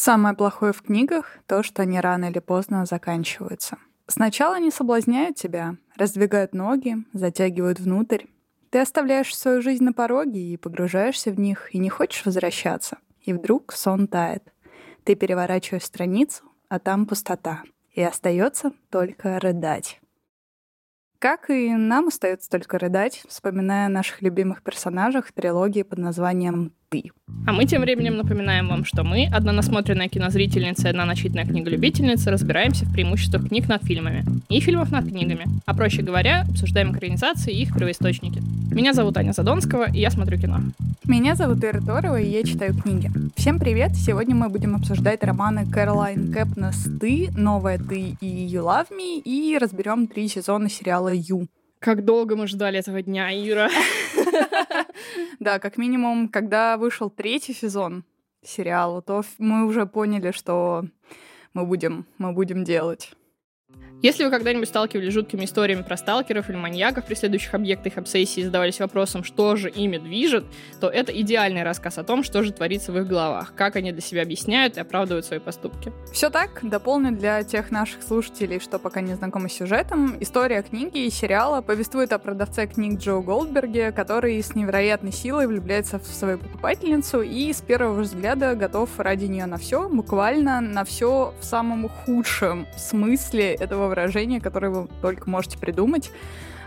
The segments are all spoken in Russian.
Самое плохое в книгах — то, что они рано или поздно заканчиваются. Сначала они соблазняют тебя, раздвигают ноги, затягивают внутрь. Ты оставляешь свою жизнь на пороге и погружаешься в них, и не хочешь возвращаться. И вдруг сон тает. Ты переворачиваешь страницу, а там пустота. И остается только рыдать. Как и нам остается только рыдать, вспоминая о наших любимых персонажах трилогии под названием «Ты». А мы тем временем напоминаем вам, что мы, одна насмотренная кинозрительница и одна начитанная книголюбительница, разбираемся в преимуществах книг над фильмами и фильмов над книгами. А проще говоря, обсуждаем экранизации и их первоисточники. Меня зовут Аня Задонского, и я смотрю кино. Меня зовут Ира Торова, и я читаю книги. Всем привет! Сегодня мы будем обсуждать романы Кэролайн Кэпнес «Ты», «Новая ты» и «You Love Me» и разберем три сезона сериала «Ю». Как долго мы ждали этого дня, Ира. Да, как минимум, когда вышел третий сезон сериала, то мы уже поняли, что мы будем, мы будем делать. Если вы когда-нибудь сталкивались с жуткими историями про сталкеров или маньяков, преследующих объекты их обсессии, и задавались вопросом, что же ими движет, то это идеальный рассказ о том, что же творится в их головах, как они для себя объясняют и оправдывают свои поступки. Все так, дополню для тех наших слушателей, что пока не знакомы с сюжетом. История книги и сериала повествует о продавце книг Джо Голдберге, который с невероятной силой влюбляется в свою покупательницу и с первого взгляда готов ради нее на все, буквально на все в самом худшем смысле этого выражение, которое вы только можете придумать.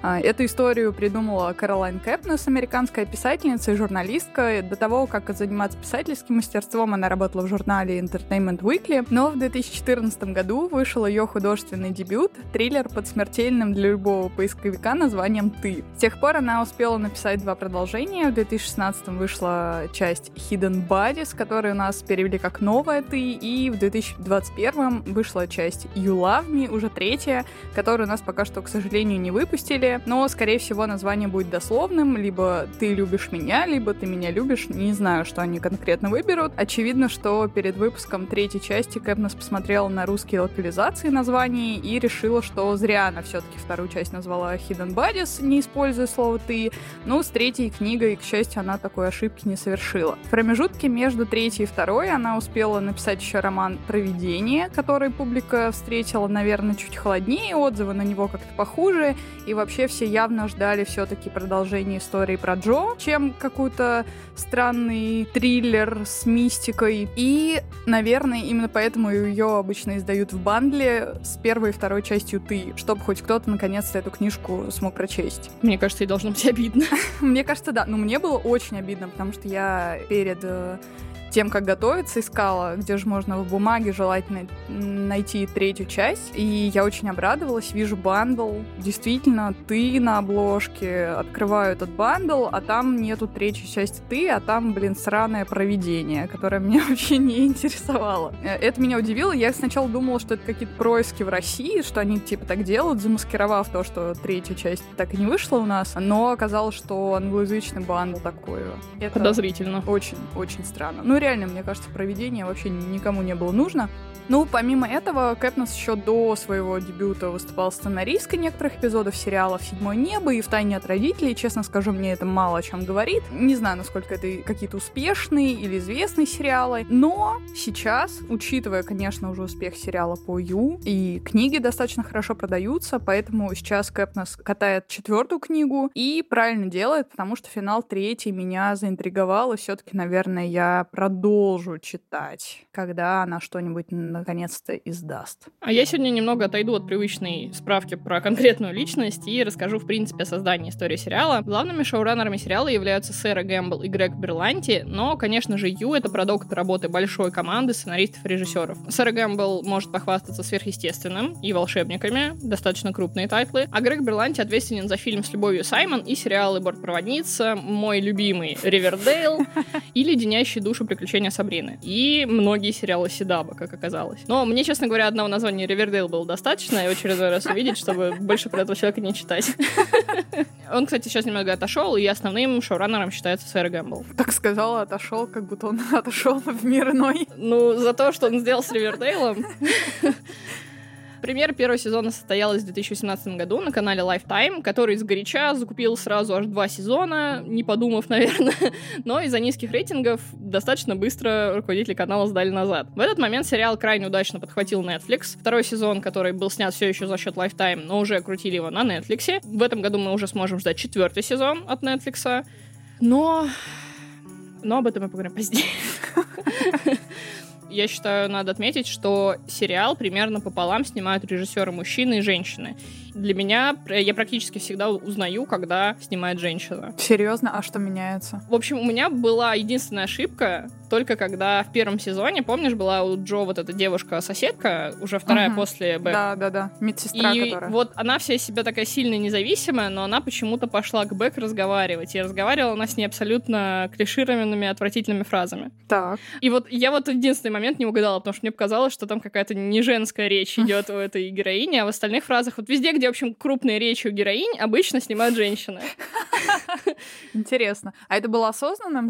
А, эту историю придумала Каролайн Кэпнес, американская писательница и журналистка. До того, как заниматься писательским мастерством, она работала в журнале Entertainment Weekly. Но в 2014 году вышел ее художественный дебют, триллер под смертельным для любого поисковика названием «Ты». С тех пор она успела написать два продолжения. В 2016 вышла часть Hidden Bodies, которую у нас перевели как «Новая ты», и в 2021 вышла часть You Love Me, уже третья, которую у нас пока что, к сожалению, не выпустили но, скорее всего, название будет дословным, либо «ты любишь меня», либо «ты меня любишь». Не знаю, что они конкретно выберут. Очевидно, что перед выпуском третьей части Кэпнес посмотрела на русские локализации названий и решила, что зря она все-таки вторую часть назвала Hidden Bodies, не используя слово «ты». Ну, с третьей книгой, к счастью, она такой ошибки не совершила. В промежутке между третьей и второй она успела написать еще роман «Провидение», который публика встретила, наверное, чуть холоднее, отзывы на него как-то похуже, и вообще вообще все явно ждали все-таки продолжение истории про Джо, чем какой-то странный триллер с мистикой. И, наверное, именно поэтому ее обычно издают в бандле с первой и второй частью «Ты», чтобы хоть кто-то наконец-то эту книжку смог прочесть. Мне кажется, ей должно быть обидно. Мне кажется, да. Но мне было очень обидно, потому что я перед э, тем, как готовиться, искала, где же можно в бумаге желательно найти третью часть. И я очень обрадовалась. Вижу бандл. Действительно, ты на обложке. Открываю этот бандл, а там нету третьей части ты, а там, блин, сраное провидение, которое меня вообще не интересовало. Э, это меня удивило. Я сначала думала, что это какие-то происки в России, что они типа так делают, замаскировав то, что третья часть так и не вышла у нас. Но оказалось, что англоязычный бандл такой. Это Подозрительно. Очень-очень странно. Ну, реально, мне кажется, проведение вообще никому не было нужно. Ну, помимо этого, Кэпнес еще до своего дебюта выступал сценаристкой некоторых эпизодов сериалов «Седьмое небо» и «Втайне от родителей». Честно скажу, мне это мало о чем говорит. Не знаю, насколько это какие-то успешные или известные сериалы. Но сейчас, учитывая, конечно, уже успех сериала по Ю, и книги достаточно хорошо продаются, поэтому сейчас Кэпнес катает четвертую книгу и правильно делает, потому что финал третий меня заинтриговал, и все-таки, наверное, я продолжу читать, когда она что-нибудь наконец-то издаст. А я сегодня немного отойду от привычной справки про конкретную личность и расскажу, в принципе, о создании истории сериала. Главными шоураннерами сериала являются Сэра Гэмбл и Грег Берланти, но, конечно же, You — это продукт работы большой команды сценаристов и режиссеров. Сэра Гэмбл может похвастаться сверхъестественным и волшебниками, достаточно крупные тайтлы, а Грег Берланти ответственен за фильм «С любовью Саймон» и сериалы «Бортпроводница», «Мой любимый Ривердейл» и «Леденящие душу приключения Сабрины». И многие сериалы Седаба, как оказалось оказалось. Но мне, честно говоря, одного названия Ривердейл было достаточно, и очередной раз увидеть, чтобы больше про этого человека не читать. Он, кстати, сейчас немного отошел, и основным шоураннером считается Сэр Гэмбл. Так сказала, отошел, как будто он отошел в мир иной. Ну, за то, что он сделал с Ривердейлом. Премьера первого сезона состоялась в 2018 году на канале Lifetime, который из горяча закупил сразу аж два сезона, не подумав, наверное. Но из-за низких рейтингов достаточно быстро руководители канала сдали назад. В этот момент сериал крайне удачно подхватил Netflix. Второй сезон, который был снят все еще за счет Lifetime, но уже крутили его на Netflix. В этом году мы уже сможем ждать четвертый сезон от Netflix. Но... Но об этом мы поговорим позднее. Я считаю, надо отметить, что сериал примерно пополам снимают режиссеры мужчины и женщины. Для меня я практически всегда узнаю, когда снимает женщина. Серьезно? А что меняется? В общем, у меня была единственная ошибка, только когда в первом сезоне, помнишь, была у Джо вот эта девушка-соседка, уже вторая угу. после Бэк. Да, да, да, медсестра, И которая. вот она вся из себя такая сильно независимая, но она почему-то пошла к Бэк разговаривать. И разговаривала она с ней абсолютно клишированными, отвратительными фразами. Так. И вот я вот единственный момент не угадала, потому что мне показалось, что там какая-то не женская речь идет у этой героини, а в остальных фразах, вот везде, где, в общем, крупные речи у героинь, обычно снимают женщины. Интересно. А это было осознанным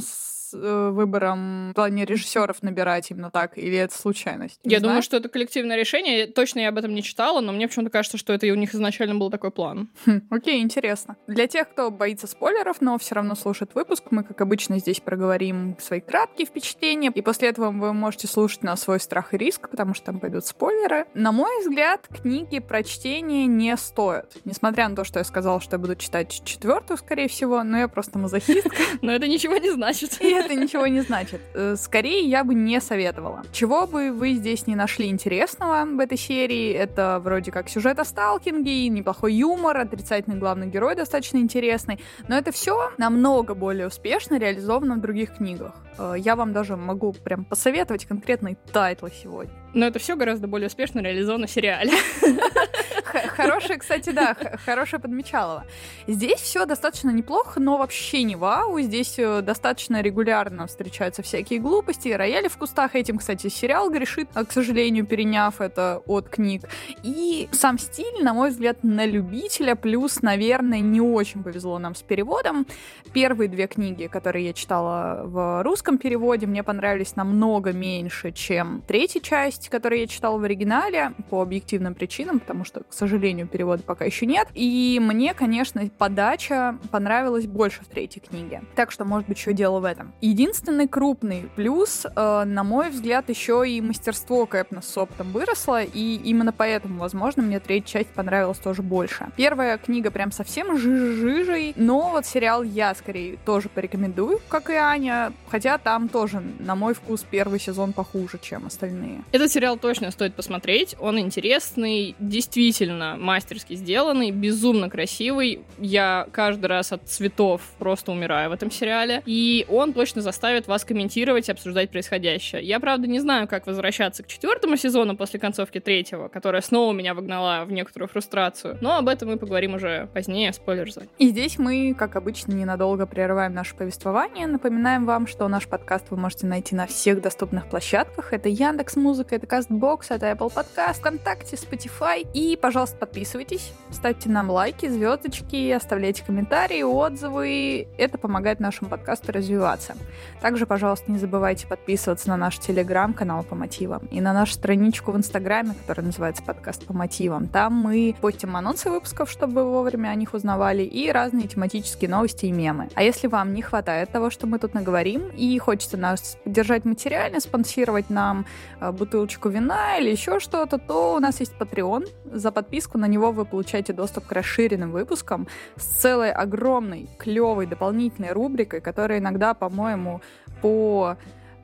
э, выбором в плане режиссеров набирать именно так, или это случайность? Не я знаешь? думаю, что это коллективное решение. Точно я об этом не читала, но мне почему-то кажется, что это у них изначально был такой план. Хм, окей, интересно. Для тех, кто боится спойлеров, но все равно слушает выпуск, мы, как обычно, здесь проговорим свои краткие впечатления, и после этого вы можете слушать на свой страх и риск, потому что там пойдут спойлеры. На мой взгляд, книги про чтение не стоят. Несмотря на то, что я сказала, что я буду читать четвертую, скорее всего, но я просто мазохистка. Но это ничего не значит это ничего не значит. Э, скорее, я бы не советовала. Чего бы вы здесь не нашли интересного в этой серии, это вроде как сюжет о сталкинге, неплохой юмор, отрицательный главный герой достаточно интересный, но это все намного более успешно реализовано в других книгах. Э, я вам даже могу прям посоветовать конкретные тайтлы сегодня. Но это все гораздо более успешно реализовано в сериале. Хорошая, кстати, да, хорошая подмечалова. Здесь все достаточно неплохо, но вообще не вау. Здесь э, достаточно регулярно встречаются всякие глупости, рояли в кустах. Этим, кстати, сериал грешит, а, к сожалению, переняв это от книг. И сам стиль, на мой взгляд, на любителя, плюс, наверное, не очень повезло нам с переводом. Первые две книги, которые я читала в русском переводе, мне понравились намного меньше, чем третья часть, которую я читала в оригинале, по объективным причинам, потому что, к сожалению, перевода пока еще нет. И мне, конечно, подача понравилась больше в третьей книге. Так что, может быть, еще дело в этом. Единственный крупный плюс, э, на мой взгляд, еще и мастерство Кэпна с опытом выросло, и именно поэтому, возможно, мне третья часть понравилась тоже больше. Первая книга прям совсем жижей, но вот сериал я скорее тоже порекомендую, как и Аня, хотя там тоже, на мой вкус, первый сезон похуже, чем остальные. Этот сериал точно стоит посмотреть, он интересный, действительно действительно мастерски сделанный, безумно красивый. Я каждый раз от цветов просто умираю в этом сериале. И он точно заставит вас комментировать и обсуждать происходящее. Я, правда, не знаю, как возвращаться к четвертому сезону после концовки третьего, которая снова меня выгнала в некоторую фрустрацию. Но об этом мы поговорим уже позднее в спойлер-зоне. И здесь мы, как обычно, ненадолго прерываем наше повествование. Напоминаем вам, что наш подкаст вы можете найти на всех доступных площадках. Это Яндекс Музыка, это Castbox, это Apple Podcast, ВКонтакте, Spotify. И, пожалуйста, пожалуйста, подписывайтесь, ставьте нам лайки, звездочки, оставляйте комментарии, отзывы. Это помогает нашему подкасту развиваться. Также, пожалуйста, не забывайте подписываться на наш телеграм-канал по мотивам и на нашу страничку в инстаграме, которая называется подкаст по мотивам. Там мы постим анонсы выпусков, чтобы вовремя о них узнавали, и разные тематические новости и мемы. А если вам не хватает того, что мы тут наговорим, и хочется нас поддержать материально, спонсировать нам э, бутылочку вина или еще что-то, то у нас есть Patreon. За подписку подписку, на него вы получаете доступ к расширенным выпускам с целой огромной, клевой дополнительной рубрикой, которая иногда, по-моему, по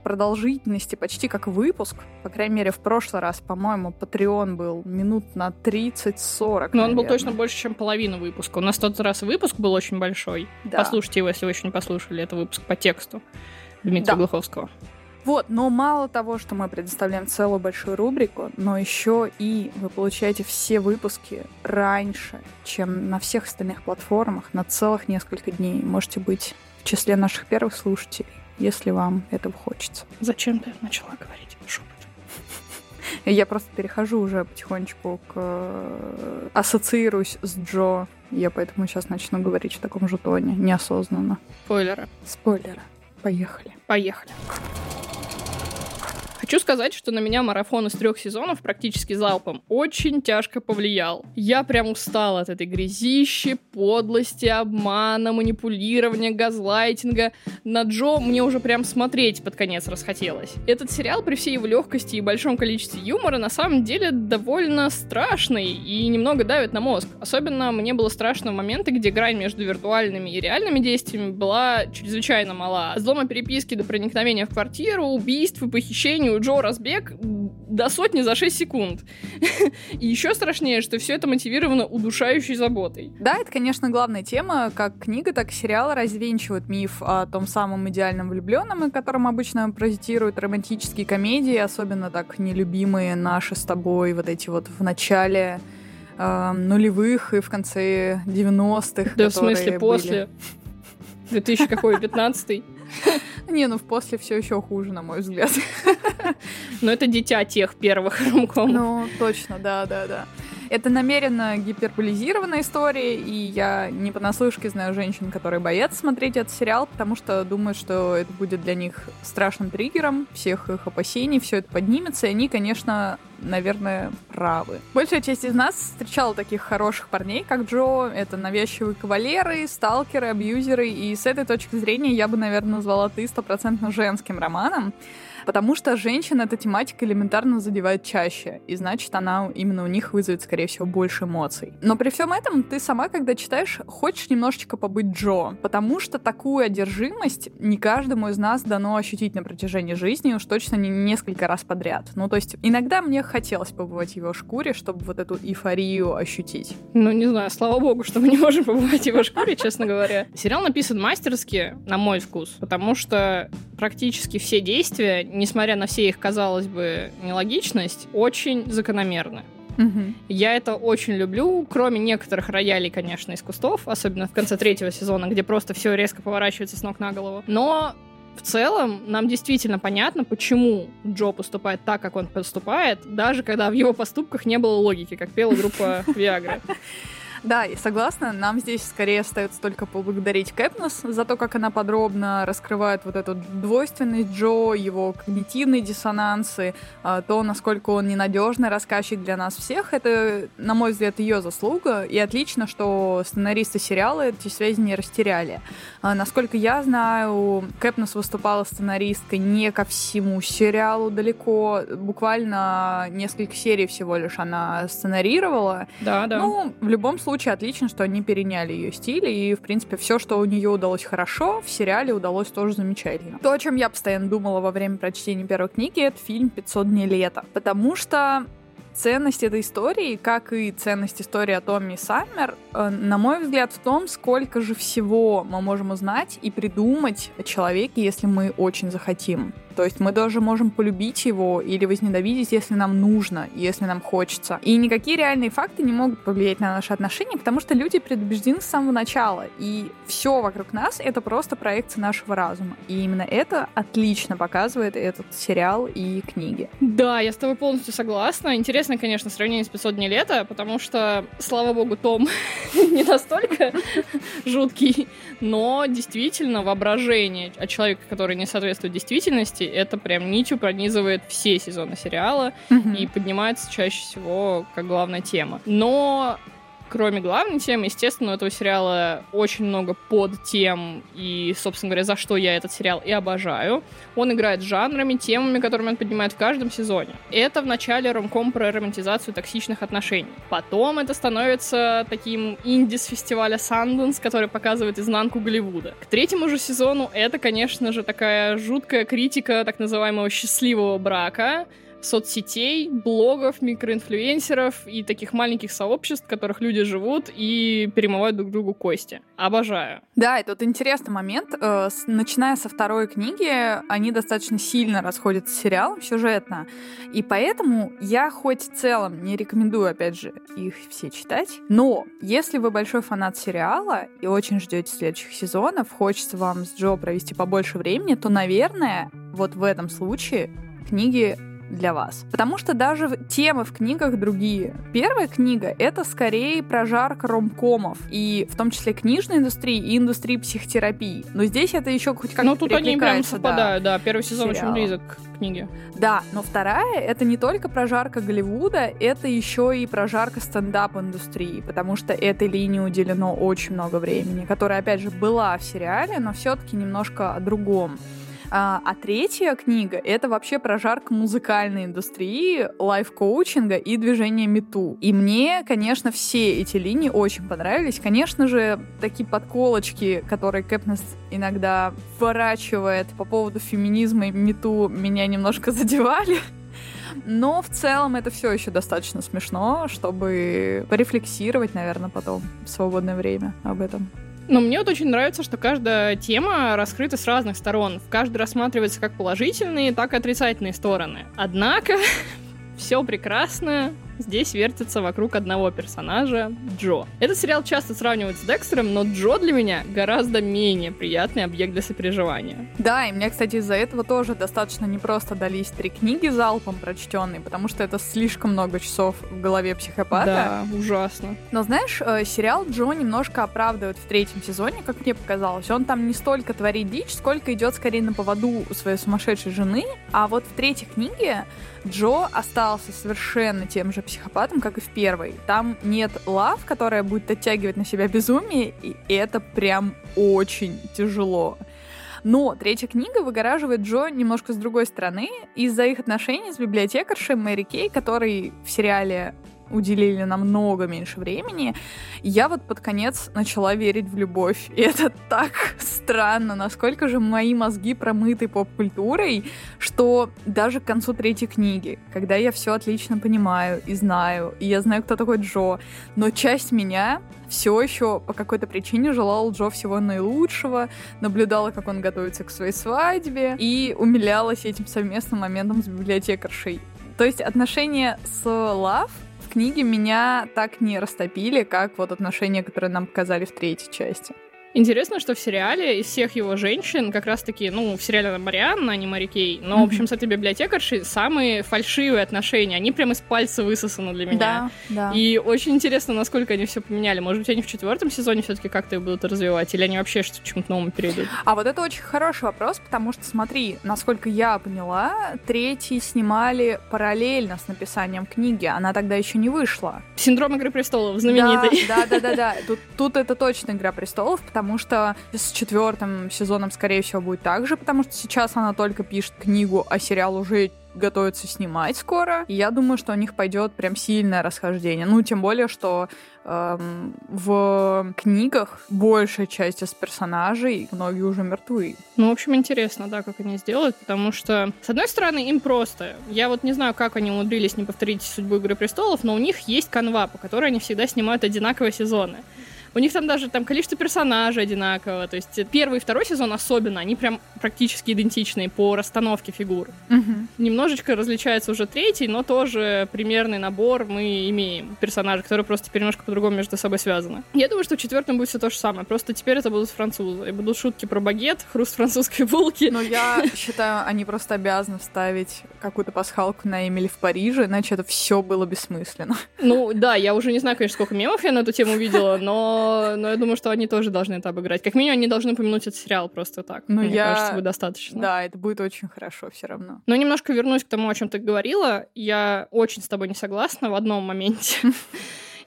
продолжительности почти как выпуск. По крайней мере, в прошлый раз, по-моему, Patreon был минут на 30-40. Но он был точно больше, чем половина выпуска. У нас тот раз выпуск был очень большой. Да. Послушайте его, если вы еще не послушали. Это выпуск по тексту Дмитрия да. Глуховского. Вот, но мало того, что мы предоставляем целую большую рубрику, но еще и вы получаете все выпуски раньше, чем на всех остальных платформах, на целых несколько дней. Можете быть в числе наших первых слушателей, если вам этого хочется. Зачем ты начала говорить шепот? Я просто перехожу уже потихонечку к... Э, ассоциируюсь с Джо. Я поэтому сейчас начну говорить в таком же тоне, неосознанно. Спойлеры. Спойлеры. Поехали. Поехали. Хочу сказать, что на меня марафон из трех сезонов практически залпом очень тяжко повлиял. Я прям устала от этой грязищи, подлости, обмана, манипулирования, газлайтинга. На Джо мне уже прям смотреть под конец расхотелось. Этот сериал при всей его легкости и большом количестве юмора на самом деле довольно страшный и немного давит на мозг. Особенно мне было страшно в моменты, где грань между виртуальными и реальными действиями была чрезвычайно мала. Взлома переписки до проникновения в квартиру, убийств и похищений у Джо разбег до сотни за 6 секунд. И еще страшнее, что все это мотивировано удушающей заботой. Да, это, конечно, главная тема. Как книга, так и сериал развенчивают миф о том самом идеальном влюбленном, о котором обычно паразитируют романтические комедии, особенно так нелюбимые наши с тобой, вот эти вот в начале э, нулевых и в конце 90-х. Да, в смысле, после? 2000 какой, 15 Не, ну в после все еще хуже, на мой взгляд. Но это дитя тех первых ромкомов. Ну, точно, да, да, да. Это намеренно гиперболизированная история, и я не понаслышке знаю женщин, которые боятся смотреть этот сериал, потому что думают, что это будет для них страшным триггером всех их опасений, все это поднимется, и они, конечно, наверное, правы. Большая часть из нас встречала таких хороших парней, как Джо. Это навязчивые кавалеры, сталкеры, абьюзеры, и с этой точки зрения я бы, наверное, назвала ты стопроцентно женским романом потому что женщин эта тематика элементарно задевает чаще, и значит, она именно у них вызовет, скорее всего, больше эмоций. Но при всем этом ты сама, когда читаешь, хочешь немножечко побыть Джо, потому что такую одержимость не каждому из нас дано ощутить на протяжении жизни, уж точно не несколько раз подряд. Ну, то есть иногда мне хотелось побывать в его шкуре, чтобы вот эту эйфорию ощутить. Ну, не знаю, слава богу, что мы не можем побывать в его шкуре, честно говоря. Сериал написан мастерски, на мой вкус, потому что практически все действия несмотря на все их, казалось бы, нелогичность, очень закономерны. Угу. Я это очень люблю, кроме некоторых роялей, конечно, из кустов, особенно в конце третьего сезона, где просто все резко поворачивается с ног на голову. Но в целом нам действительно понятно, почему Джо поступает так, как он поступает, даже когда в его поступках не было логики, как пела группа Viagra. Да, и согласна, нам здесь скорее остается только поблагодарить Кэпнес за то, как она подробно раскрывает вот эту двойственность Джо, его когнитивные диссонансы, а, то, насколько он ненадежный рассказчик для нас всех. Это, на мой взгляд, ее заслуга, и отлично, что сценаристы сериала эти связи не растеряли. А, насколько я знаю, Кэпнес выступала сценаристкой не ко всему сериалу далеко, буквально несколько серий всего лишь она сценарировала. Да, да. Ну, в любом случае, случае отлично, что они переняли ее стиль, и, в принципе, все, что у нее удалось хорошо, в сериале удалось тоже замечательно. То, о чем я постоянно думала во время прочтения первой книги, это фильм «500 дней лета», потому что ценность этой истории, как и ценность истории о Томми Саммер, э, на мой взгляд, в том, сколько же всего мы можем узнать и придумать о человеке, если мы очень захотим. То есть мы даже можем полюбить его или возненавидеть, если нам нужно, если нам хочется. И никакие реальные факты не могут повлиять на наши отношения, потому что люди предубеждены с самого начала. И все вокруг нас — это просто проекция нашего разума. И именно это отлично показывает этот сериал и книги. Да, я с тобой полностью согласна. Интересно, конечно, сравнение с 500 дней лета, потому что, слава богу, Том не настолько жуткий, но действительно воображение о человеке, который не соответствует действительности, это прям нитью пронизывает все сезоны сериала mm-hmm. и поднимается чаще всего как главная тема. Но кроме главной темы, естественно, у этого сериала очень много под тем и, собственно говоря, за что я этот сериал и обожаю. Он играет жанрами, темами, которыми он поднимает в каждом сезоне. Это в начале ромком про романтизацию токсичных отношений. Потом это становится таким инди с фестиваля Sundance, который показывает изнанку Голливуда. К третьему же сезону это, конечно же, такая жуткая критика так называемого счастливого брака, соцсетей, блогов, микроинфлюенсеров и таких маленьких сообществ, в которых люди живут и перемывают друг другу кости. Обожаю. Да, это вот интересный момент. Э, начиная со второй книги, они достаточно сильно расходятся с сериалом сюжетно. И поэтому я хоть в целом не рекомендую, опять же, их все читать. Но если вы большой фанат сериала и очень ждете следующих сезонов, хочется вам с Джо провести побольше времени, то, наверное, вот в этом случае книги для вас. Потому что даже темы в книгах другие. Первая книга — это скорее прожарка ромкомов, и в том числе книжной индустрии и индустрии психотерапии. Но здесь это еще хоть как-то Ну, тут они прям да, совпадают, да. Первый сезон очень сериала. близок к книге. Да, но вторая — это не только прожарка Голливуда, это еще и прожарка стендап-индустрии, потому что этой линии уделено очень много времени, которая, опять же, была в сериале, но все-таки немножко о другом. А, а третья книга — это вообще прожарка музыкальной индустрии, лайф-коучинга и движения мету. И мне, конечно, все эти линии очень понравились. Конечно же, такие подколочки, которые Кэпнес иногда вворачивает по поводу феминизма и мету, меня немножко задевали. Но в целом это все еще достаточно смешно, чтобы порефлексировать, наверное, потом в свободное время об этом. Но мне вот очень нравится, что каждая тема раскрыта с разных сторон. В каждой рассматривается как положительные, так и отрицательные стороны. Однако все прекрасно здесь вертится вокруг одного персонажа — Джо. Этот сериал часто сравнивают с Декстером, но Джо для меня гораздо менее приятный объект для сопереживания. Да, и мне, кстати, из-за этого тоже достаточно непросто дались три книги залпом прочтенные, потому что это слишком много часов в голове психопата. Да, ужасно. Но знаешь, э, сериал Джо немножко оправдывает в третьем сезоне, как мне показалось. Он там не столько творит дичь, сколько идет скорее на поводу у своей сумасшедшей жены. А вот в третьей книге Джо остался совершенно тем же психопатом, как и в первой. Там нет лав, которая будет оттягивать на себя безумие, и это прям очень тяжело. Но третья книга выгораживает Джо немножко с другой стороны из-за их отношений с библиотекаршей Мэри Кей, который в сериале уделили намного меньше времени. Я вот под конец начала верить в любовь. И это так странно, насколько же мои мозги промыты поп-культурой, что даже к концу третьей книги, когда я все отлично понимаю и знаю, и я знаю, кто такой Джо, но часть меня все еще по какой-то причине желала Джо всего наилучшего, наблюдала, как он готовится к своей свадьбе, и умилялась этим совместным моментом с библиотекаршей. То есть отношения с Лав в книге меня так не растопили, как вот отношения, которые нам показали в третьей части. Интересно, что в сериале из всех его женщин как раз-таки, ну, в сериале она Марианна, а не Мари Кей, но, в общем, с этой библиотекаршей самые фальшивые отношения. Они прям из пальца высосаны для меня. Да, да. И очень интересно, насколько они все поменяли. Может быть, они в четвертом сезоне все-таки как-то их будут развивать, или они вообще что-то чему-то новому перейдут? А вот это очень хороший вопрос, потому что, смотри, насколько я поняла, третий снимали параллельно с написанием книги. Она тогда еще не вышла. Синдром Игры престолов знаменитый. Да, да, да, да, да. Тут, тут это точно Игра престолов, потому что с четвертым сезоном, скорее всего, будет так же, потому что сейчас она только пишет книгу, а сериал уже готовится снимать скоро. И я думаю, что у них пойдет прям сильное расхождение. Ну, тем более, что эм, в книгах большая часть из персонажей, многие уже мертвы. Ну, в общем, интересно, да, как они сделают, потому что, с одной стороны, им просто. Я вот не знаю, как они умудрились не повторить судьбу Игры престолов, но у них есть канва, по которой они всегда снимают одинаковые сезоны. У них там даже там количество персонажей одинаково. То есть первый и второй сезон особенно, они прям практически идентичные по расстановке фигур. Угу. Немножечко различается уже третий, но тоже примерный набор мы имеем персонажей, которые просто теперь немножко по-другому между собой связаны. Я думаю, что в четвертом будет все то же самое. Просто теперь это будут французы. И будут шутки про багет, хруст французской булки. Но я считаю, они просто обязаны вставить какую-то пасхалку на Эмили в Париже, иначе это все было бессмысленно. Ну да, я уже не знаю, конечно, сколько мемов я на эту тему видела, но но, я думаю, что они тоже должны это обыграть. Как минимум, они должны упомянуть этот сериал просто так. Ну, Мне я... кажется, будет достаточно. Да, это будет очень хорошо все равно. Но немножко вернусь к тому, о чем ты говорила. Я очень с тобой не согласна в одном моменте.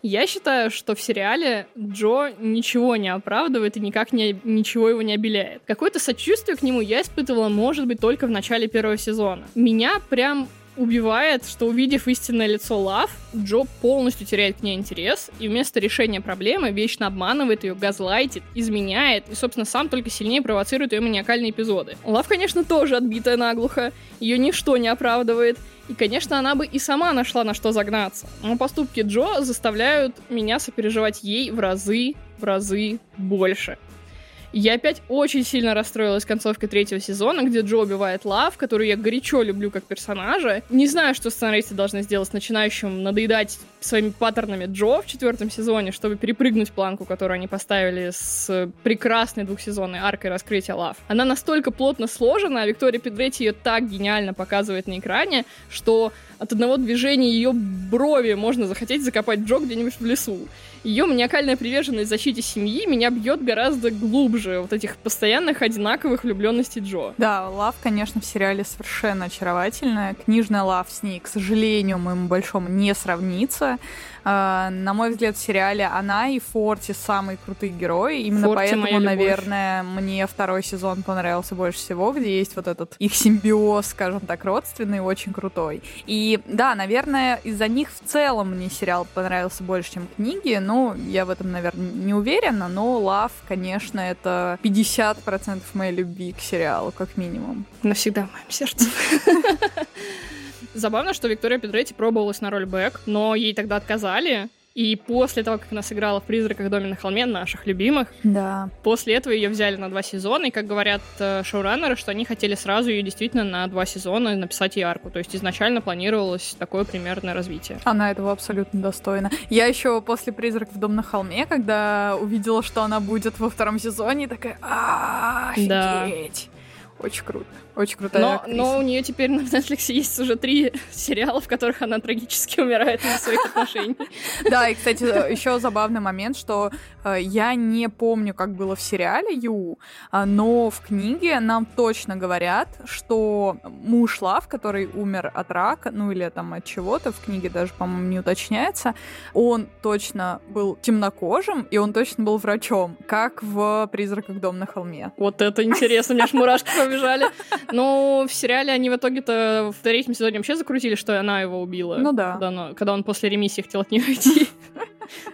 Я считаю, что в сериале Джо ничего не оправдывает и никак не, ничего его не обеляет. Какое-то сочувствие к нему я испытывала, может быть, только в начале первого сезона. Меня прям убивает, что увидев истинное лицо Лав, Джо полностью теряет к ней интерес и вместо решения проблемы вечно обманывает ее, газлайтит, изменяет и, собственно, сам только сильнее провоцирует ее маниакальные эпизоды. Лав, конечно, тоже отбитая наглухо, ее ничто не оправдывает, и, конечно, она бы и сама нашла на что загнаться. Но поступки Джо заставляют меня сопереживать ей в разы, в разы больше. Я опять очень сильно расстроилась концовкой третьего сезона, где Джо убивает Лав, которую я горячо люблю как персонажа. Не знаю, что сценаристы должны сделать с начинающим надоедать своими паттернами Джо в четвертом сезоне, чтобы перепрыгнуть планку, которую они поставили с прекрасной двухсезонной аркой раскрытия Лав. Она настолько плотно сложена, а Виктория Педретти ее так гениально показывает на экране, что от одного движения ее брови можно захотеть закопать Джо где-нибудь в лесу. Ее маниакальная приверженность защите семьи меня бьет гораздо глубже вот этих постоянных одинаковых влюбленностей Джо. Да, Лав, конечно, в сериале совершенно очаровательная. Книжная Лав с ней, к сожалению, моему большому не сравнится. Uh, на мой взгляд, в сериале она и Форти самые крутые герои. Именно Форти поэтому, наверное, мне второй сезон понравился больше всего, где есть вот этот их симбиоз, скажем так, родственный, очень крутой. И да, наверное, из-за них в целом мне сериал понравился больше, чем книги. Ну, я в этом, наверное, не уверена, но Лав, конечно, это 50% моей любви к сериалу, как минимум. Навсегда в моем сердце. Забавно, что Виктория Педретти пробовалась на роль Бэк, но ей тогда отказали. И после того, как она сыграла в «Призраках доме на холме», наших любимых, да. после этого ее взяли на два сезона, и, как говорят э, шоураннеры, что они хотели сразу ее действительно на два сезона написать ей арку. То есть изначально планировалось такое примерное развитие. Она этого абсолютно достойна. Я еще после «Призраков дома на холме», когда увидела, что она будет во втором сезоне, такая, офигеть! Очень круто. Очень крутая но, но у нее теперь на Netflix есть уже три сериала, в которых она трагически умирает из своих отношений. Да, и, кстати, еще забавный момент, что э, я не помню, как было в сериале Ю, э, но в книге нам точно говорят, что муж Лав, который умер от рака, ну или там от чего-то, в книге даже, по-моему, не уточняется, он точно был темнокожим, и он точно был врачом, как в «Призраках дом на холме». Вот это интересно, у меня аж мурашки побежали. Но в сериале они в итоге-то в третьем сезоне вообще закрутили, что она его убила. Ну да. Когда, она, когда он после ремиссии хотел от нее уйти.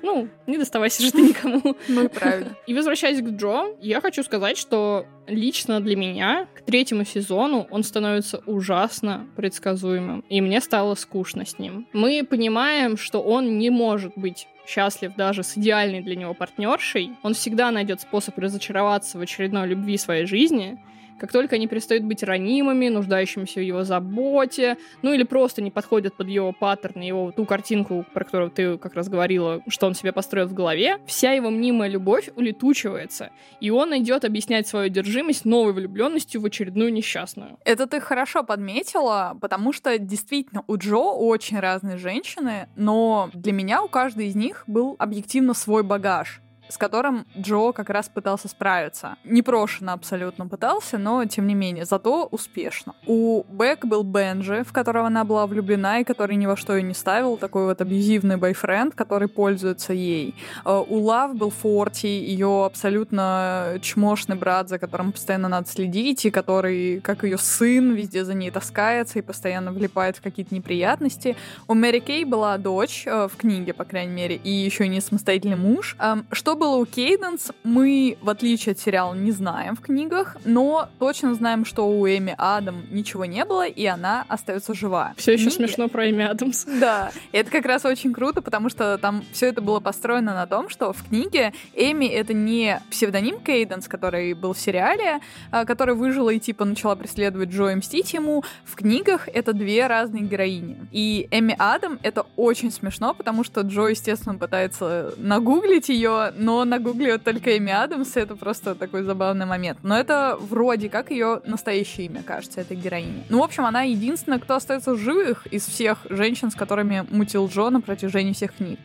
Ну, не доставайся же ты никому. Ну, правильно. И возвращаясь к Джо, я хочу сказать, что лично для меня к третьему сезону он становится ужасно предсказуемым. И мне стало скучно с ним. Мы понимаем, что он не может быть счастлив даже с идеальной для него партнершей. Он всегда найдет способ разочароваться в очередной любви своей жизни. Как только они перестают быть ранимыми, нуждающимися в его заботе, ну или просто не подходят под его паттерн, его ту картинку, про которую ты как раз говорила, что он себе построил в голове, вся его мнимая любовь улетучивается, и он идет объяснять свою одержимость новой влюбленностью в очередную несчастную. Это ты хорошо подметила, потому что действительно у Джо очень разные женщины, но для меня у каждой из них был объективно свой багаж с которым Джо как раз пытался справиться. Непрошенно абсолютно пытался, но тем не менее, зато успешно. У Бек был Бенджи, в которого она была влюблена и который ни во что ее не ставил, такой вот абьюзивный бойфренд, который пользуется ей. Э, у Лав был Форти, ее абсолютно чмошный брат, за которым постоянно надо следить, и который, как ее сын, везде за ней таскается и постоянно влипает в какие-то неприятности. У Мэри Кей была дочь, э, в книге, по крайней мере, и еще не самостоятельный муж. Эм, было у Кейденс, мы, в отличие от сериала, не знаем в книгах, но точно знаем, что у Эми Адам ничего не было, и она остается жива. Все еще смешно про Эми Адамс. Да, и это как раз очень круто, потому что там все это было построено на том, что в книге Эми это не псевдоним Кейденс, который был в сериале, а, который выжила и типа начала преследовать Джо и мстить ему. В книгах это две разные героини. И Эми Адам это очень смешно, потому что Джо, естественно, пытается нагуглить ее, но на гугле только Эми Адамс, и это просто такой забавный момент. Но это вроде как ее настоящее имя, кажется, этой героини. Ну, в общем, она единственная, кто остается живых из всех женщин, с которыми мутил Джо на протяжении всех книг.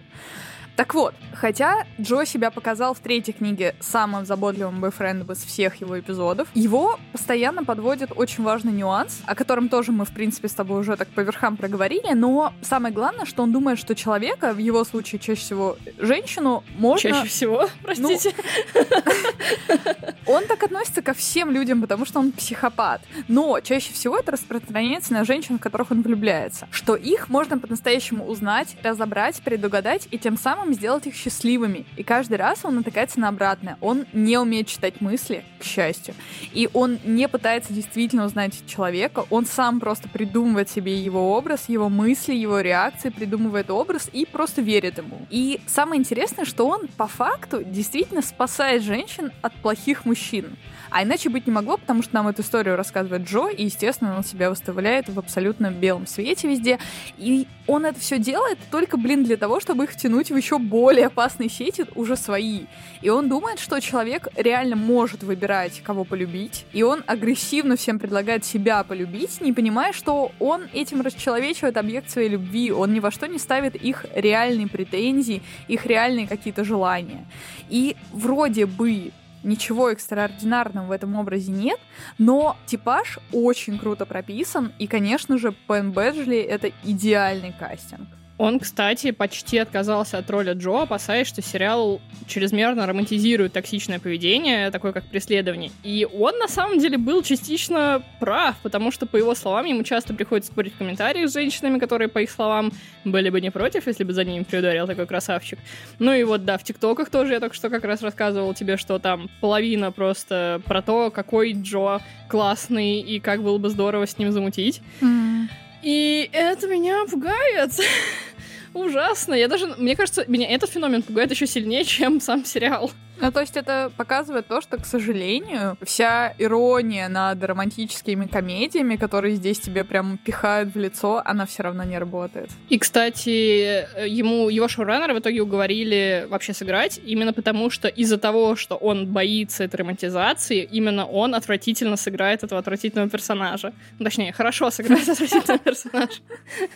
Так вот, хотя Джо себя показал в третьей книге самым заботливым бойфрендом из всех его эпизодов, его постоянно подводит очень важный нюанс, о котором тоже мы, в принципе, с тобой уже так по верхам проговорили, но самое главное, что он думает, что человека, в его случае чаще всего женщину, можно... Чаще всего, простите. Ну, он так относится ко всем людям, потому что он психопат. Но чаще всего это распространяется на женщин, в которых он влюбляется. Что их можно по-настоящему узнать, разобрать, предугадать и тем самым самым сделать их счастливыми. И каждый раз он натыкается на обратное. Он не умеет читать мысли, к счастью. И он не пытается действительно узнать человека. Он сам просто придумывает себе его образ, его мысли, его реакции, придумывает образ и просто верит ему. И самое интересное, что он по факту действительно спасает женщин от плохих мужчин. А иначе быть не могло, потому что нам эту историю рассказывает Джо, и, естественно, он себя выставляет в абсолютно белом свете везде. И он это все делает только, блин, для того, чтобы их втянуть в еще более опасные сети, уже свои. И он думает, что человек реально может выбирать, кого полюбить, и он агрессивно всем предлагает себя полюбить, не понимая, что он этим расчеловечивает объект своей любви, он ни во что не ставит их реальные претензии, их реальные какие-то желания. И вроде бы ничего экстраординарного в этом образе нет, но типаж очень круто прописан, и, конечно же, Пен Бэджли — это идеальный кастинг. Он, кстати, почти отказался от роли Джо, опасаясь, что сериал чрезмерно романтизирует токсичное поведение, такое как преследование. И он, на самом деле, был частично прав, потому что, по его словам, ему часто приходится спорить в комментариях с женщинами, которые, по их словам, были бы не против, если бы за ним приударил такой красавчик. Ну и вот, да, в ТикТоках тоже я только что как раз рассказывал тебе, что там половина просто про то, какой Джо классный и как было бы здорово с ним замутить. Mm. И это меня пугает. Ужасно. Я даже, мне кажется, меня этот феномен пугает еще сильнее, чем сам сериал. Ну, то есть это показывает то, что, к сожалению, вся ирония над романтическими комедиями, которые здесь тебе прям пихают в лицо, она все равно не работает. И, кстати, ему его шоураннеры в итоге уговорили вообще сыграть, именно потому что из-за того, что он боится этой романтизации, именно он отвратительно сыграет этого отвратительного персонажа. Точнее, хорошо сыграет отвратительного персонажа.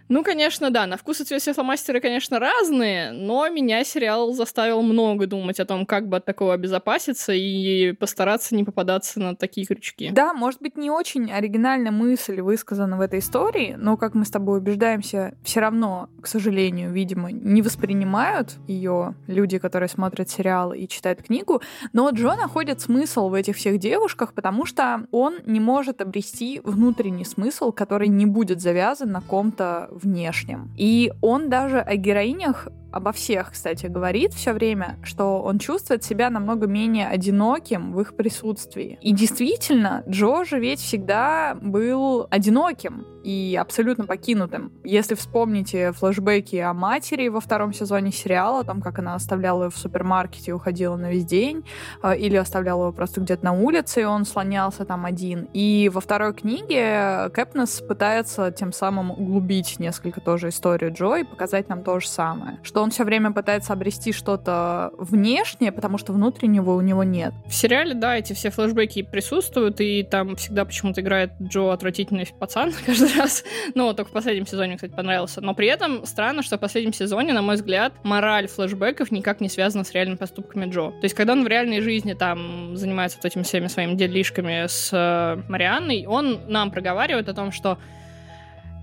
Ну, конечно, да, на вкус и цвет светломастера, конечно, разные, но меня сериал заставил много думать о том, как бы от такого обезопаситься и постараться не попадаться на такие крючки. Да, может быть, не очень оригинальная мысль высказана в этой истории, но, как мы с тобой убеждаемся, все равно, к сожалению, видимо, не воспринимают ее люди, которые смотрят сериал и читают книгу, но Джо находит смысл в этих всех девушках, потому что он не может обрести внутренний смысл, который не будет завязан на ком-то внешнем. И он даже о героинях обо всех, кстати, говорит все время, что он чувствует себя намного менее одиноким в их присутствии. И действительно, Джо же ведь всегда был одиноким и абсолютно покинутым. Если вспомните флешбеки о матери во втором сезоне сериала, там, как она оставляла его в супермаркете и уходила на весь день, э, или оставляла его просто где-то на улице, и он слонялся там один. И во второй книге Кэпнес пытается тем самым углубить несколько тоже историю Джо и показать нам то же самое. Что он все время пытается обрести что-то внешнее, потому что внутреннего у него нет. В сериале, да, эти все флешбеки присутствуют, и там всегда почему-то играет Джо отвратительный пацан каждый раз. Ну, только в последнем сезоне, кстати, понравился. Но при этом странно, что в последнем сезоне, на мой взгляд, мораль флешбеков никак не связана с реальными поступками Джо. То есть, когда он в реальной жизни там занимается вот этими всеми своими делишками с э, Марианной, он нам проговаривает о том, что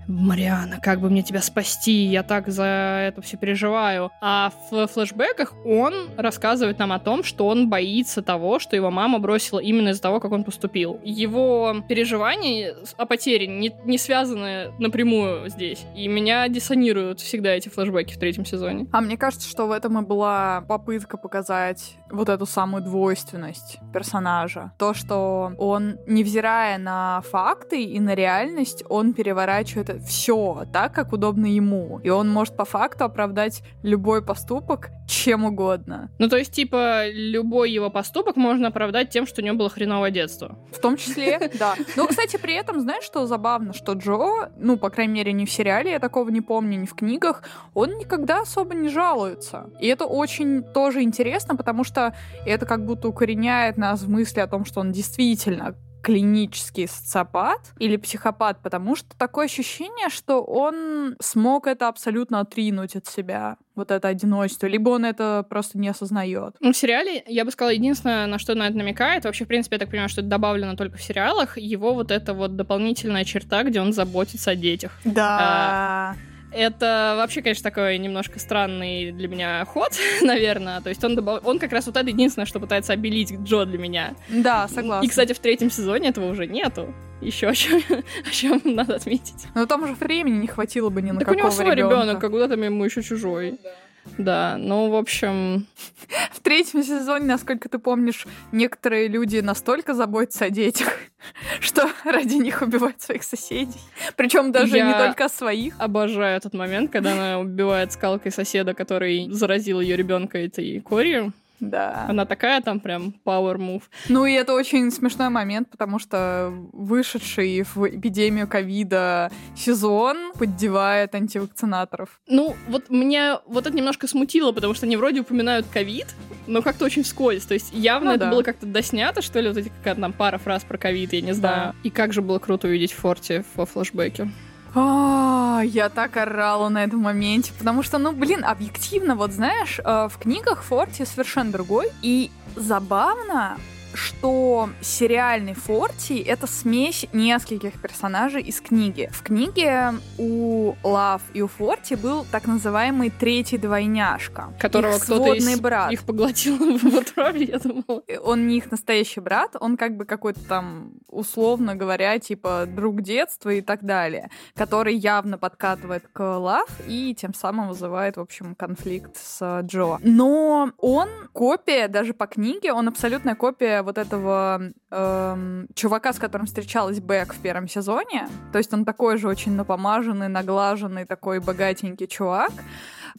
Мариана, как бы мне тебя спасти, я так за это все переживаю. А в флешбеках он рассказывает нам о том, что он боится того, что его мама бросила именно из-за того, как он поступил. Его переживания о потере не, не связаны напрямую здесь. И меня диссонируют всегда эти флешбеки в третьем сезоне. А мне кажется, что в этом и была попытка показать вот эту самую двойственность персонажа. То, что он, невзирая на факты и на реальность, он переворачивает все так, как удобно ему. И он может по факту оправдать любой поступок чем угодно. Ну, то есть, типа, любой его поступок можно оправдать тем, что у него было хреновое детство. В том числе, да. Но, кстати, при этом, знаешь, что забавно, что Джо, ну, по крайней мере, не в сериале, я такого не помню, не в книгах, он никогда особо не жалуется. И это очень тоже интересно, потому что это как будто укореняет нас в мысли о том, что он действительно клинический социопат или психопат, потому что такое ощущение, что он смог это абсолютно отринуть от себя, вот это одиночество, либо он это просто не осознает. Ну, в сериале, я бы сказала, единственное, на что на это намекает, вообще, в принципе, я так понимаю, что это добавлено только в сериалах, его вот эта вот дополнительная черта, где он заботится о детях. Да. А, Это вообще, конечно, такой немножко странный для меня ход, наверное. То есть он, добав... он как раз вот это единственное, что пытается обелить Джо для меня. Да, согласна. И, кстати, в третьем сезоне этого уже нету. Еще о чем, о чем надо отметить. Но там же времени не хватило бы ни на так какого у него свой ребенка. ребенок, а куда там ему еще чужой. Да. Да, ну, в общем... В третьем сезоне, насколько ты помнишь, некоторые люди настолько заботятся о детях, что ради них убивают своих соседей. Причем даже Я не только своих. Обожаю этот момент, когда она убивает скалкой соседа, который заразил ее ребенка этой корью. Да. Она такая там прям power move. Ну и это очень смешной момент, потому что вышедший в эпидемию ковида сезон поддевает антивакцинаторов. Ну, вот меня вот это немножко смутило, потому что они вроде упоминают ковид, но как-то очень вскользь. То есть явно Ну это да. было как-то доснято, что ли, вот эти какая-то там пара фраз про ковид, я не знаю. И как же было круто увидеть Форти во флешбеке. А, я так орала на этом моменте, потому что, ну, блин, объективно, вот знаешь, э, в книгах Форти совершенно другой, и забавно, что сериальный Форти — это смесь нескольких персонажей из книги. В книге у Лав и у Форти был так называемый третий двойняшка. Которого их кто-то из брат. их поглотил в утробе, я думала. Он не их настоящий брат, он как бы какой-то там, условно говоря, типа друг детства и так далее, который явно подкатывает к Лав и тем самым вызывает, в общем, конфликт с Джо. Но он копия, даже по книге, он абсолютная копия вот этого эм, чувака, с которым встречалась Бэк в первом сезоне. То есть он такой же очень напомаженный, наглаженный, такой богатенький чувак.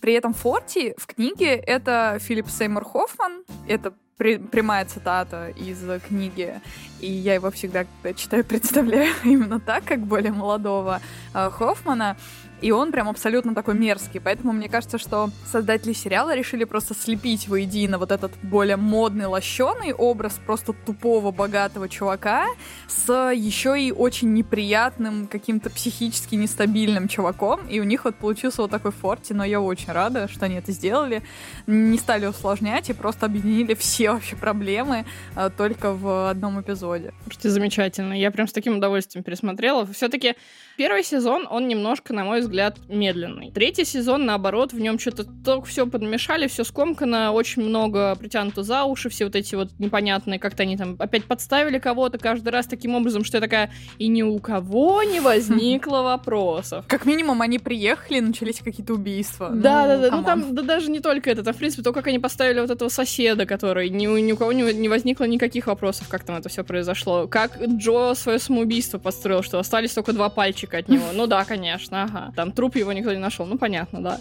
При этом Форти в книге это Филипп Сеймур Хоффман. Это при- прямая цитата из книги. И я его всегда, когда читаю, представляю именно так, как более молодого э, Хоффмана. И он прям абсолютно такой мерзкий. Поэтому мне кажется, что создатели сериала решили просто слепить воедино вот этот более модный, лощеный образ просто тупого, богатого чувака с еще и очень неприятным, каким-то психически нестабильным чуваком. И у них вот получился вот такой форти, но я очень рада, что они это сделали. Не стали усложнять и просто объединили все вообще проблемы а, только в одном эпизоде. Слушайте, замечательно. Я прям с таким удовольствием пересмотрела. Все-таки первый сезон, он немножко, на мой взгляд, медленный. Третий сезон, наоборот, в нем что-то только все подмешали, все скомкано, очень много притянуто за уши, все вот эти вот непонятные, как-то они там опять подставили кого-то каждый раз таким образом, что я такая, и ни у кого не возникло вопросов. Как минимум, они приехали, начались какие-то убийства. Да, да, да. Ну там да, даже не только это, там, в принципе, то, как они поставили вот этого соседа, который ни, у- ни у кого не, не возникло никаких вопросов, как там это все произошло. Как Джо свое самоубийство построил, что остались только два пальчика от него. Ну да, конечно, ага. Там труп его никто не нашел. Ну понятно, да.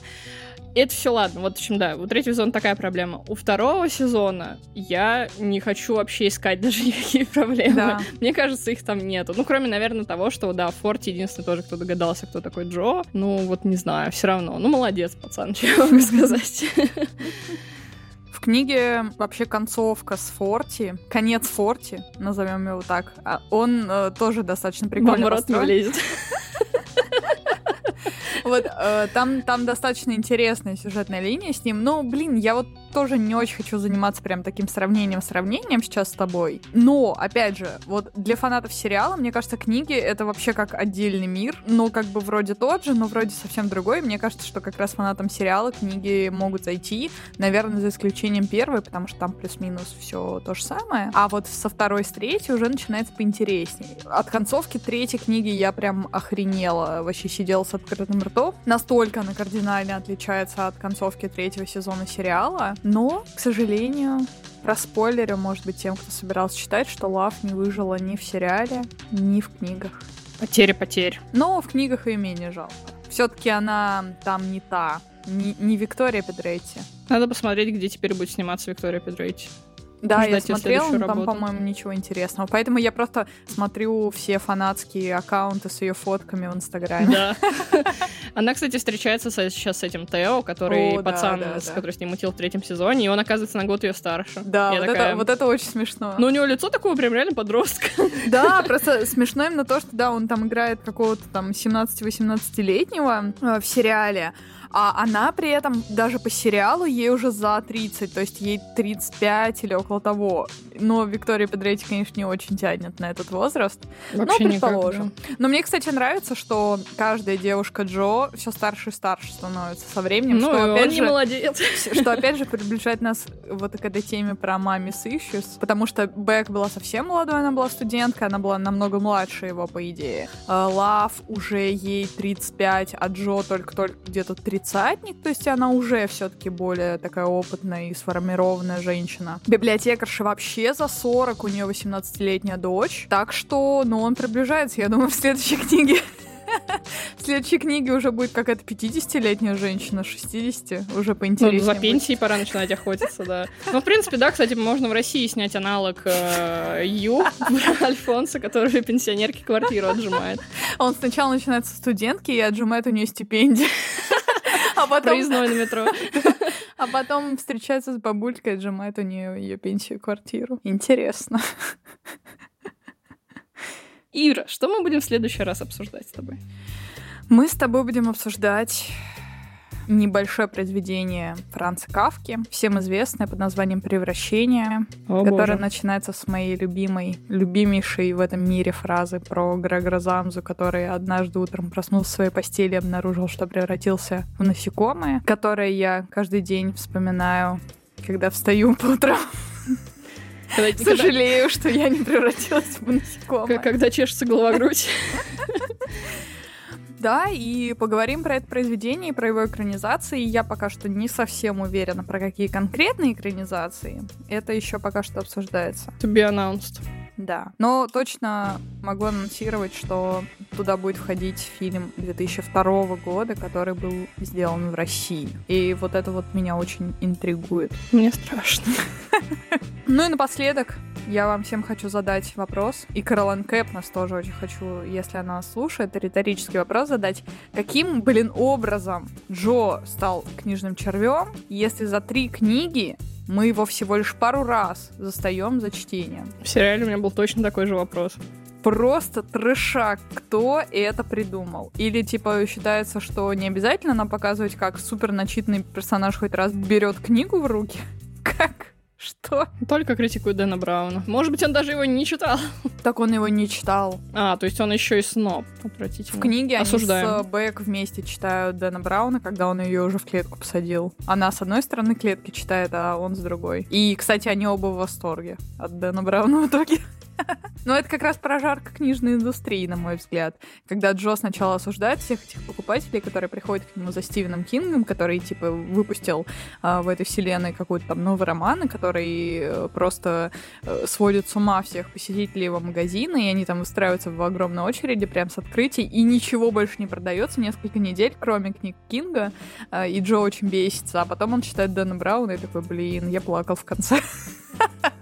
Это все ладно. Вот, в общем, да, у третьего сезона такая проблема. У второго сезона я не хочу вообще искать даже никакие проблемы. Да. Мне кажется, их там нету. Ну, кроме, наверное, того, что, да, в Форте единственный тоже, кто догадался, кто такой Джо. Ну, вот не знаю, все равно. Ну, молодец, пацан, что я могу сказать. В книге вообще концовка с Форти, конец Форти, назовем его так, а он э, тоже достаточно прикольно Вам построен. влезет. Вот э, там, там достаточно интересная сюжетная линия с ним. Но, блин, я вот тоже не очень хочу заниматься прям таким сравнением-сравнением сейчас с тобой. Но, опять же, вот для фанатов сериала, мне кажется, книги — это вообще как отдельный мир. Ну, как бы вроде тот же, но вроде совсем другой. Мне кажется, что как раз фанатам сериала книги могут зайти. Наверное, за исключением первой, потому что там плюс-минус все то же самое. А вот со второй, с третьей уже начинается поинтереснее. От концовки третьей книги я прям охренела. Вообще сидела с открытым ртом. Настолько она кардинально отличается от концовки третьего сезона сериала. Но, к сожалению, про спойлеры, может быть, тем, кто собирался читать, что Лав не выжила ни в сериале, ни в книгах. Потери, потерь. Но в книгах ее менее жалко. Все-таки она там не та, не, не Виктория Педрейти. Надо посмотреть, где теперь будет сниматься Виктория Педрейти. Да, я Ждать её смотрела, но там, по-моему, ничего интересного. Поэтому я просто смотрю все фанатские аккаунты с ее фотками в Инстаграме. Да. Она, кстати, встречается сейчас с этим Тео, который О, да, пацан, да, с да. который с ним мутил в третьем сезоне, и он оказывается на год ее старше. Да, Я вот, такая, это, вот это очень смешно. Ну, у него лицо такое прям реально подростка. Да, просто смешно именно то, что да, он там играет какого-то там 17-18-летнего э, в сериале, а она при этом даже по сериалу ей уже за 30, то есть ей 35 или около того. Но Виктория Педретти, конечно, не очень тянет на этот возраст. Вообще но предположим. никак, да. Но мне, кстати, нравится, что каждая девушка Джо все старше и старше становится со временем. Ну, что, и опять он не же, молодец. что опять же приближает нас вот к этой теме про маме issues, потому что Бэк была совсем молодой, она была студентка, она была намного младше его, по идее. А, Лав уже ей 35, а Джо только-только где-то тридцатник, то есть она уже все-таки более такая опытная и сформированная женщина. Библиотекарша вообще за 40, у нее 18-летняя дочь, так что, ну, он приближается, я думаю, в следующей книге в следующей книге уже будет какая-то 50-летняя женщина, 60, уже Ну, поинтереснее. за будет. пенсией пора начинать охотиться, да. Ну, в принципе, да, кстати, можно в России снять аналог э, Ю Альфонса, который пенсионерке квартиру отжимает. Он сначала начинается со студентки и отжимает у нее стипендию. А потом, Проездной на метро. а потом встречается с бабулькой, отжимает у нее ее пенсию квартиру. Интересно. Ира, что мы будем в следующий раз обсуждать с тобой? Мы с тобой будем обсуждать небольшое произведение Франца Кавки, всем известное под названием «Превращение», О, которое боже. начинается с моей любимой, любимейшей в этом мире фразы про Грегора Замзу, который однажды утром проснулся в своей постели и обнаружил, что превратился в насекомое, которое я каждый день вспоминаю, когда встаю по утрам. Когда, когда- Сожалею, что я не превратилась в насекомое. когда чешется голова-грудь. Да, и поговорим про это произведение и про его экранизации. Я пока что не совсем уверена, про какие конкретные экранизации. Это еще пока что обсуждается. To be announced. Да. Но точно могу анонсировать, что туда будет входить фильм 2002 года, который был сделан в России. И вот это вот меня очень интригует. Мне страшно. Ну и напоследок, я вам всем хочу задать вопрос. И Каролан Кэп нас тоже очень хочу, если она нас слушает, риторический вопрос задать. Каким, блин, образом Джо стал книжным червем, если за три книги мы его всего лишь пару раз застаем за чтением? В сериале у меня был точно такой же вопрос. Просто трешак, кто это придумал? Или, типа, считается, что не обязательно нам показывать, как супер начитанный персонаж хоть раз берет книгу в руки? Как? Что? Только критикует Дэна Брауна. Может быть, он даже его не читал. Так он его не читал. А, то есть он еще и сноб. Отвратительно. В книге они Осуждаем. с Бэк вместе читают Дэна Брауна, когда он ее уже в клетку посадил. Она с одной стороны клетки читает, а он с другой. И, кстати, они оба в восторге от Дэна Брауна в итоге. Но это как раз прожарка книжной индустрии, на мой взгляд. Когда Джо сначала осуждает всех этих покупателей, которые приходят к нему за Стивеном Кингом, который, типа, выпустил а, в этой вселенной какой-то там новый роман, который э, просто э, сводит с ума всех посетителей его магазина, и они там выстраиваются в огромной очереди прям с открытий, и ничего больше не продается несколько недель, кроме книг Кинга, а, и Джо очень бесится, а потом он читает Дэна Брауна и такой, блин, я плакал в конце.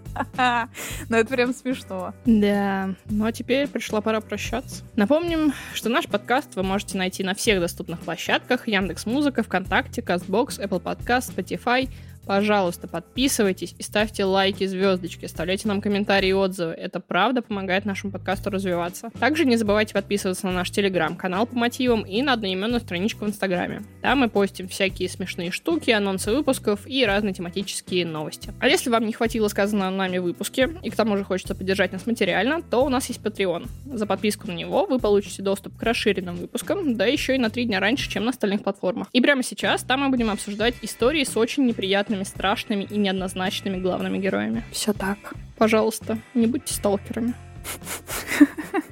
Ну, это прям смешно. Да, ну а теперь пришла пора прощаться. Напомним, что наш подкаст вы можете найти на всех доступных площадках Яндекс Музыка, ВКонтакте, Castbox, Apple Podcast, Spotify. Пожалуйста, подписывайтесь и ставьте лайки, звездочки, оставляйте нам комментарии и отзывы. Это правда помогает нашему подкасту развиваться. Также не забывайте подписываться на наш телеграм-канал по мотивам и на одноименную страничку в Инстаграме. Там мы постим всякие смешные штуки, анонсы выпусков и разные тематические новости. А если вам не хватило сказанного нами в выпуске, и к тому же хочется поддержать нас материально, то у нас есть Patreon. За подписку на него вы получите доступ к расширенным выпускам, да еще и на три дня раньше, чем на остальных платформах. И прямо сейчас там мы будем обсуждать истории с очень неприятными, страшными и неоднозначными главными героями. Все так. Пожалуйста, не будьте сталкерами.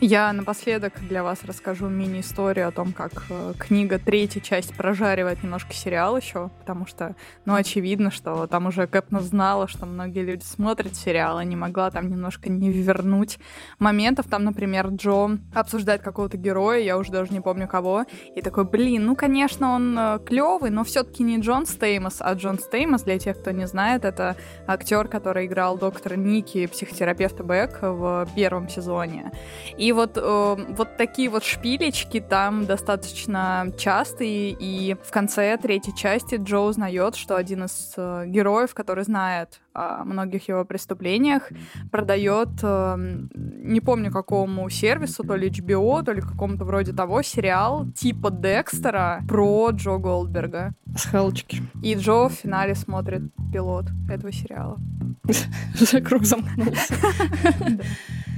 Я напоследок для вас расскажу мини-историю о том, как э, книга третья часть прожаривает немножко сериал еще, потому что, ну, очевидно, что там уже Кепнес знала, что многие люди смотрят сериал, и не могла там немножко не вернуть моментов. Там, например, Джо обсуждает какого-то героя, я уже даже не помню кого, и такой, блин, ну, конечно, он клевый, но все-таки не Джон Стеймос, а Джон Стеймос, для тех, кто не знает, это актер, который играл доктора Ники, психотерапевта Бэк в первом сезоне. И И вот, э, вот такие вот шпилечки там достаточно частые, и в конце третьей части Джо узнает, что один из э, героев, который знает о многих его преступлениях, продает, э, не помню какому сервису, то ли HBO, то ли какому-то вроде того, сериал типа Декстера про Джо Голдберга. С халочки. И Джо в финале смотрит пилот этого сериала. Круг замкнулся.